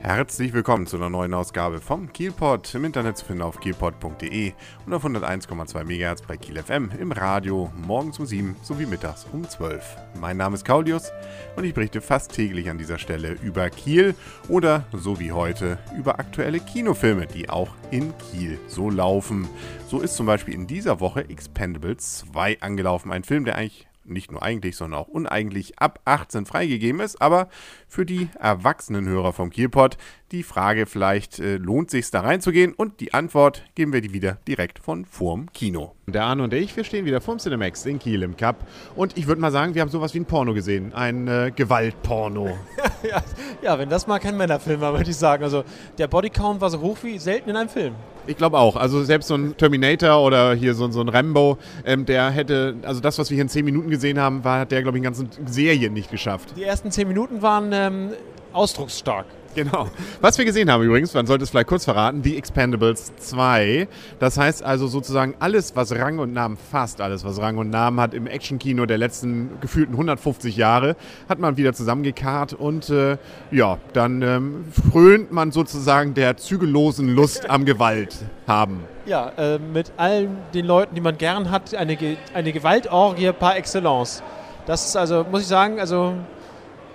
Herzlich willkommen zu einer neuen Ausgabe vom Kielpot. Im Internet zu finden auf kielpot.de und auf 101,2 MHz bei Kiel FM im Radio morgens um 7 sowie mittags um 12. Mein Name ist Kaulius und ich berichte fast täglich an dieser Stelle über Kiel oder so wie heute über aktuelle Kinofilme, die auch in Kiel so laufen. So ist zum Beispiel in dieser Woche Expendables 2 angelaufen. Ein Film, der eigentlich nicht nur eigentlich, sondern auch uneigentlich ab 18 freigegeben ist. Aber für die erwachsenen Hörer vom Kielpot die Frage vielleicht, äh, lohnt sich da reinzugehen? Und die Antwort geben wir die wieder direkt von vorm Kino. Der Arne und ich, wir stehen wieder vorm Cinemax in Kiel im Cup. Und ich würde mal sagen, wir haben sowas wie ein Porno gesehen. Ein äh, Gewaltporno. ja, ja, wenn das mal kein Männerfilm war, würde ich sagen. Also der Bodycount war so hoch wie selten in einem Film. Ich glaube auch. Also selbst so ein Terminator oder hier so, so ein Rambo, ähm, der hätte, also das, was wir hier in 10 Minuten gesehen haben, war, hat der, glaube ich, in ganzen Serien nicht geschafft. Die ersten 10 Minuten waren ähm, ausdrucksstark. Genau. Was wir gesehen haben übrigens, man sollte es vielleicht kurz verraten, The Expendables 2. Das heißt also sozusagen alles, was Rang und Namen, fast alles, was Rang und Namen hat im Actionkino der letzten gefühlten 150 Jahre, hat man wieder zusammengekarrt und äh, ja, dann ähm, frönt man sozusagen der zügellosen Lust am Gewalt haben. Ja, äh, mit allen den Leuten, die man gern hat, eine, eine Gewaltorgie par excellence. Das ist also, muss ich sagen, also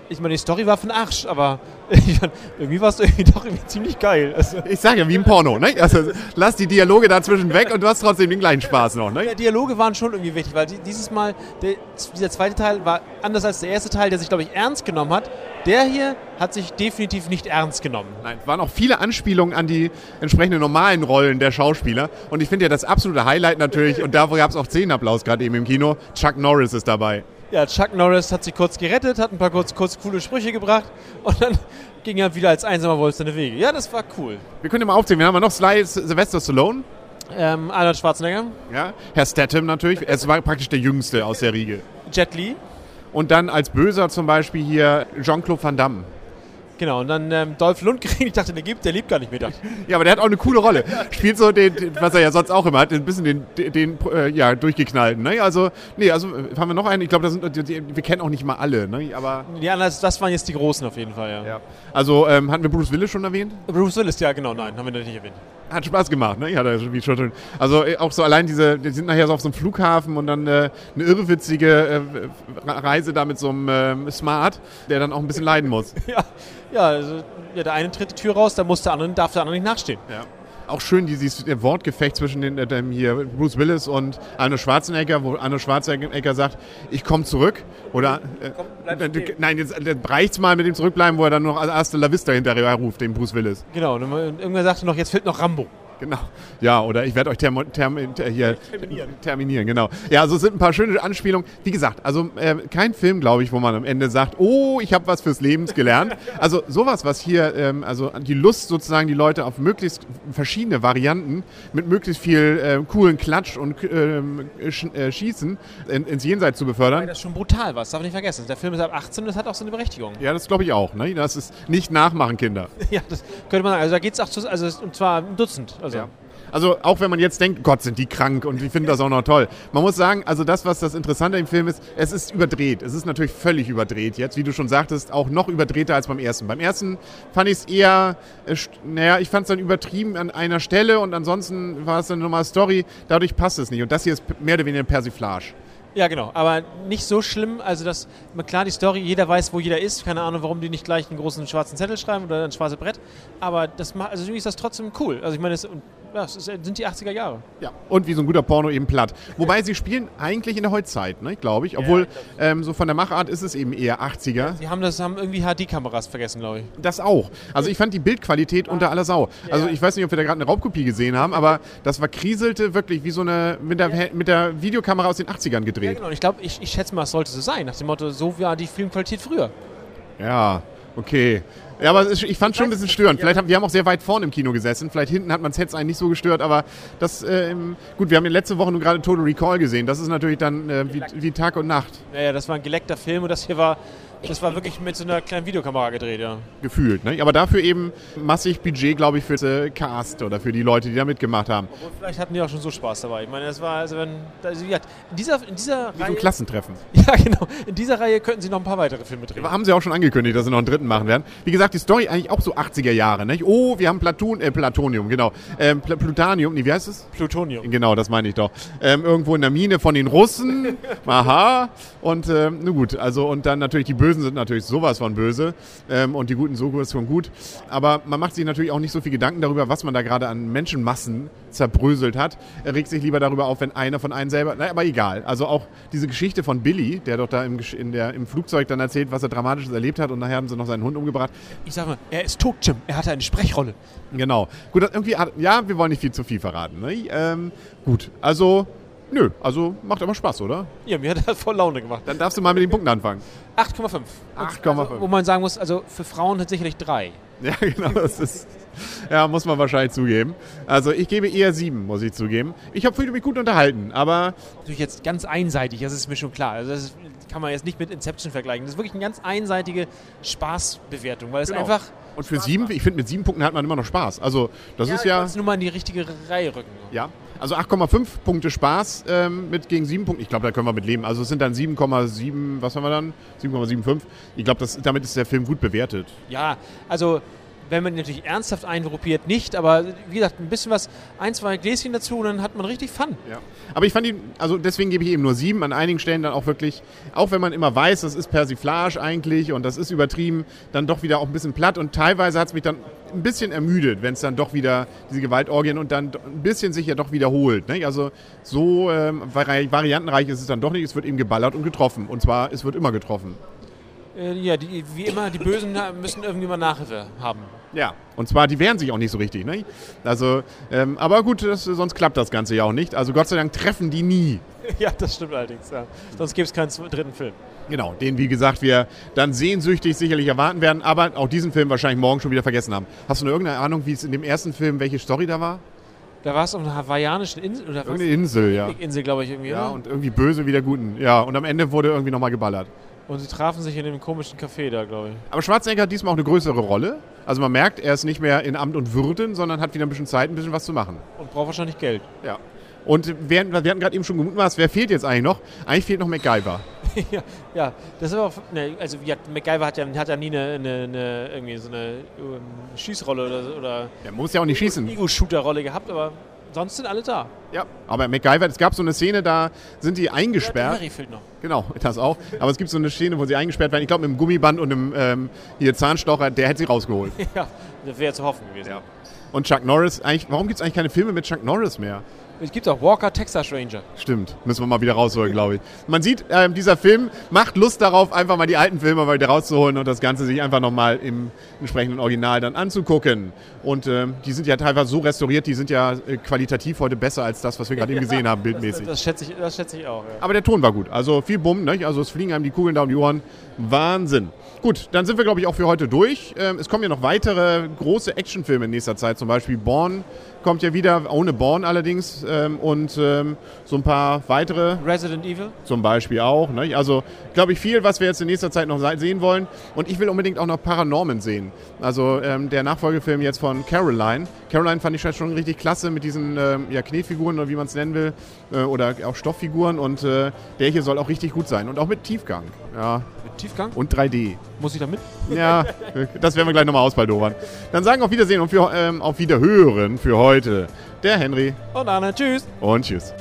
ich meine, die Story war von Arsch, aber irgendwie war es irgendwie doch irgendwie ziemlich geil. Also ich sage ja, wie im Porno, ne? Also lass die Dialoge dazwischen weg und du hast trotzdem den gleichen Spaß noch, ne? Ja, Dialoge waren schon irgendwie wichtig, weil dieses Mal, der, dieser zweite Teil war anders als der erste Teil, der sich, glaube ich, ernst genommen hat. Der hier hat sich definitiv nicht ernst genommen. Nein, es waren auch viele Anspielungen an die entsprechenden normalen Rollen der Schauspieler. Und ich finde ja das absolute Highlight natürlich, und da gab es auch Applaus gerade eben im Kino, Chuck Norris ist dabei. Ja, Chuck Norris hat sich kurz gerettet, hat ein paar kurz, kurz coole Sprüche gebracht und dann ging er wieder als einsamer Wolf seine Wege. Ja, das war cool. Wir können mal aufzählen. Wir haben noch Sly Sylvester Stallone. Ähm, Arnold Schwarzenegger. Ja, Herr Statham natürlich. Er war praktisch der Jüngste aus der Riege. Jet Li. Und dann als Böser zum Beispiel hier Jean-Claude Van Damme. Genau, und dann ähm, Dolph Lundgren, ich dachte, der gibt, der liebt gar nicht mehr. ja, aber der hat auch eine coole Rolle. Spielt so den, was er ja sonst auch immer hat, ein bisschen den, den, den äh, ja, durchgeknallten. Ne? Also, nee, also haben wir noch einen, ich glaube, wir kennen auch nicht mal alle, ne? aber... Die anderen, das waren jetzt die Großen auf jeden Fall, ja. ja. Also, ähm, hatten wir Bruce Willis schon erwähnt? Bruce Willis, ja, genau, nein, haben wir nicht erwähnt. Hat Spaß gemacht, ne? Ja, wie schon schön. Also äh, auch so allein diese, die sind nachher so auf so einem Flughafen und dann äh, eine irrwitzige äh, Reise da mit so einem äh, Smart, der dann auch ein bisschen leiden muss. ja, ja, also, ja, der eine tritt die Tür raus, da muss der andere, darf der andere nicht nachstehen. Ja. Auch schön dieses Wortgefecht zwischen den, äh, dem hier Bruce Willis und Arnold Schwarzenegger, wo Arnold Schwarzenegger sagt, ich komme zurück. Oder äh, Komm, äh, nein, jetzt äh, reicht's mal mit dem Zurückbleiben, wo er dann noch als erste La Vista hinterher ruft, den Bruce Willis. Genau, und irgendwann sagte noch, jetzt fehlt noch Rambo. Genau. Ja, oder ich werde euch term, term, hier terminieren. terminieren. Genau. Ja, also es sind ein paar schöne Anspielungen. Wie gesagt, also äh, kein Film, glaube ich, wo man am Ende sagt, oh, ich habe was fürs Leben gelernt. Also sowas, was hier, ähm, also die Lust sozusagen, die Leute auf möglichst verschiedene Varianten mit möglichst viel äh, coolen Klatsch und ähm, sch äh, Schießen in, ins Jenseits zu befördern. Weil das schon brutal war, das darf man nicht vergessen. Der Film ist ab 18 und das hat auch so eine Berechtigung. Ja, das glaube ich auch. Ne? Das ist nicht nachmachen, Kinder. ja, das könnte man sagen. Also da geht es auch zu, also und zwar ein Dutzend. Also. Ja. Also auch wenn man jetzt denkt, Gott, sind die krank und ich finde das auch noch toll. Man muss sagen, also das, was das Interessante im Film ist, es ist überdreht. Es ist natürlich völlig überdreht jetzt, wie du schon sagtest, auch noch überdrehter als beim ersten. Beim ersten fand ich es eher, äh, naja, ich fand es dann übertrieben an einer Stelle und ansonsten war es dann nochmal Story. Dadurch passt es nicht. Und das hier ist mehr oder weniger Persiflage. Ja, genau. Aber nicht so schlimm. Also, dass klar die Story, jeder weiß, wo jeder ist. Keine Ahnung, warum die nicht gleich einen großen schwarzen Zettel schreiben oder ein schwarzes Brett. Aber das macht, also ist das trotzdem cool. Also, ich meine, es, ja, es sind die 80er Jahre. Ja, und wie so ein guter Porno eben platt. Wobei sie spielen eigentlich in der Heutzeit, ne, glaube ich. Obwohl, ja, ähm, so von der Machart ist es eben eher 80er. Sie haben das haben irgendwie HD-Kameras vergessen, glaube ich. Das auch. Also ich fand die Bildqualität unter aller Sau. Also ich weiß nicht, ob wir da gerade eine Raubkopie gesehen haben, aber das war kriselte wirklich wie so eine mit der, mit der Videokamera aus den 80ern gedreht. Ja, genau. Ich glaube, ich, ich schätze mal, es sollte so sein. Nach dem Motto, so war die Filmqualität früher. Ja, okay. Ja, aber ich fand schon ein bisschen störend. Vielleicht haben, wir haben auch sehr weit vorne im Kino gesessen. Vielleicht hinten hat man es jetzt eigentlich nicht so gestört, aber das, äh, gut, wir haben letzte Woche nur gerade Total Recall gesehen. Das ist natürlich dann äh, wie, wie, Tag und Nacht. Ja, ja, das war ein geleckter Film und das hier war das war wirklich mit so einer kleinen Videokamera gedreht, ja. Gefühlt, ne? Aber dafür eben massig Budget, glaube ich, für den Cast oder für die Leute, die da mitgemacht haben. Obwohl, vielleicht hatten die auch schon so Spaß dabei. Ich meine, das war, also wenn, also, ja, in dieser, in dieser Wie Reihe... So ein Klassentreffen. Ja, genau. In dieser Reihe könnten sie noch ein paar weitere Filme drehen. Haben sie auch schon angekündigt, dass sie noch einen dritten machen werden. Wie gesagt, die Story eigentlich auch so 80er Jahre, nicht? Oh, wir haben Platon, äh, Platonium, genau. Ähm, Pl Plutanium, nee, wie heißt es? Plutonium. Genau, das meine ich doch. Ähm, irgendwo in der Mine von den Russen. Aha. Und ähm, na gut, also und dann natürlich die Bösen sind natürlich sowas von böse ähm, und die Guten sowas von gut. Aber man macht sich natürlich auch nicht so viel Gedanken darüber, was man da gerade an Menschenmassen zerbröselt hat. Er regt sich lieber darüber auf, wenn einer von einem selber. Na, aber egal. Also auch diese Geschichte von Billy, der doch da im, der, im Flugzeug dann erzählt, was er Dramatisches erlebt hat und nachher haben sie noch seinen Hund umgebracht. Ich sag mal, er ist tot, Jim. Er hatte eine Sprechrolle. Genau. Gut, irgendwie, ja, wir wollen nicht viel zu viel verraten. Ne? Ähm, gut, also, nö, also macht aber Spaß, oder? Ja, mir hat das voll Laune gemacht. Dann darfst du mal mit den Punkten anfangen. 8,5. 8,5. Also, wo man sagen muss, also für Frauen hat sicherlich 3. Ja, genau, das ist, ja, muss man wahrscheinlich zugeben. Also ich gebe eher sieben, muss ich zugeben. Ich habe mich gut unterhalten, aber Natürlich jetzt ganz einseitig, das ist mir schon klar. Also das kann man jetzt nicht mit Inception vergleichen. Das ist wirklich eine ganz einseitige Spaßbewertung, weil es Genau. einfach. und für sieben, ich finde, mit sieben Punkten hat man immer noch Spaß. Also das ist ja, Nur mal in die richtige Reihe rücken. ja, also 8,5 Punkte Spaß ähm, mit gegen sieben Punkte. Ich glaube, da können wir mit leben. Also es sind dann 7,7, was haben wir dann? 7,75. Ich glaube, damit ist der Film gut bewertet. Ja, also wenn man ihn natürlich ernsthaft eingruppiert, nicht, aber wie gesagt, ein bisschen was, ein, zwei Gläschen dazu und dann hat man richtig Fun. Ja. Aber ich fand ihn, also deswegen gebe ich eben nur sieben. An einigen Stellen dann auch wirklich, auch wenn man immer weiß, das ist Persiflage eigentlich und das ist übertrieben, dann doch wieder auch ein bisschen platt und teilweise hat es mich dann ein bisschen ermüdet, wenn es dann doch wieder diese Gewaltorgien und dann ein bisschen sich ja doch wiederholt. Ne? Also so ähm, vari variantenreich ist es dann doch nicht. Es wird eben geballert und getroffen. Und zwar, es wird immer getroffen. Äh, ja, die, wie immer, die Bösen müssen irgendwie mal Nachhilfe haben. Ja. Und zwar, die wehren sich auch nicht so richtig. Ne? Also, ähm, aber gut, das, sonst klappt das Ganze ja auch nicht. Also Gott sei Dank treffen die nie. ja, das stimmt allerdings. Ja. Sonst gäbe es keinen dritten Film. Genau, den, wie gesagt, wir dann sehnsüchtig sicherlich erwarten werden, aber auch diesen Film wahrscheinlich morgen schon wieder vergessen haben. Hast du noch irgendeine Ahnung, wie es in dem ersten Film, welche Story da war? Da war es auf einer hawaiianischen Insel oder was? Irgendeine Insel, ja. Insel, glaube ich, irgendwie. Ja, oder? und irgendwie böse wie der Guten. Ja, und am Ende wurde irgendwie nochmal geballert. Und sie trafen sich in dem komischen Café da, glaube ich. Aber Schwarzenegger hat diesmal auch eine größere Rolle. Also man merkt, er ist nicht mehr in Amt und Würden, sondern hat wieder ein bisschen Zeit, ein bisschen was zu machen. Und braucht wahrscheinlich Geld. Ja. Und während, wir hatten gerade eben schon gemutmaßt, wer fehlt jetzt eigentlich noch? Eigentlich fehlt noch MacGyver. ja, ja, das ist aber auch. Ne, also, gesagt, MacGyver hat ja, hat ja nie eine, eine, eine, irgendwie so eine ähm, Schießrolle oder, oder Er muss ja auch nicht schießen. Ego-Shooter-Rolle gehabt, aber sonst sind alle da. Ja. Aber MacGyver, es gab so eine Szene, da sind die Ja, eingesperrt. Harry fehlt noch. Genau, das auch. Aber es gibt so eine Szene, wo sie eingesperrt werden. Ich glaube, mit einem Gummiband und einem ähm, hier Zahnstocher, der hätte sie rausgeholt. ja, das wäre zu hoffen gewesen. Ja. Und Chuck Norris, eigentlich, warum gibt es eigentlich keine Filme mit Chuck Norris mehr? Es gibt auch Walker, Texas Ranger. Stimmt, müssen wir mal wieder rausholen, glaube ich. Man sieht, ähm, dieser Film macht Lust darauf, einfach mal die alten Filme mal wieder rauszuholen und das Ganze sich einfach nochmal im entsprechenden Original dann anzugucken. Und ähm, die sind ja teilweise so restauriert, die sind ja äh, qualitativ heute besser als das, was wir gerade eben gesehen haben, bildmäßig. Das schätze ich, das schätze ich auch. Ja. Aber der Ton war gut. Also viel Bumm, ne? Also es fliegen einem die Kugeln da um die Ohren. Wahnsinn. Gut, dann sind wir, glaube ich, auch für heute durch. Ähm, es kommen ja noch weitere große Actionfilme in nächster Zeit. Zum Beispiel Born kommt ja wieder, ohne Born allerdings. Ähm, und ähm, so ein paar weitere Resident Evil. zum Beispiel auch. Ne? Also, glaube ich, viel, was wir jetzt in nächster Zeit noch se- sehen wollen. Und ich will unbedingt auch noch Paranorman sehen. Also ähm, der Nachfolgefilm jetzt von Caroline. Caroline fand ich schon richtig klasse mit diesen ähm, ja, Knetfiguren oder wie man es nennen will. Äh, oder auch Stofffiguren. Und äh, der hier soll auch richtig gut sein. Und auch mit Tiefgang. Ja. Mit Tiefgang. Und 3D. Muss ich da mit? Ja, das werden wir gleich nochmal ausbaldowern. Dann sagen auf Wiedersehen und für, ähm, auf Wiederhören für heute der Henry Und Anna, tschüss. und tschüss.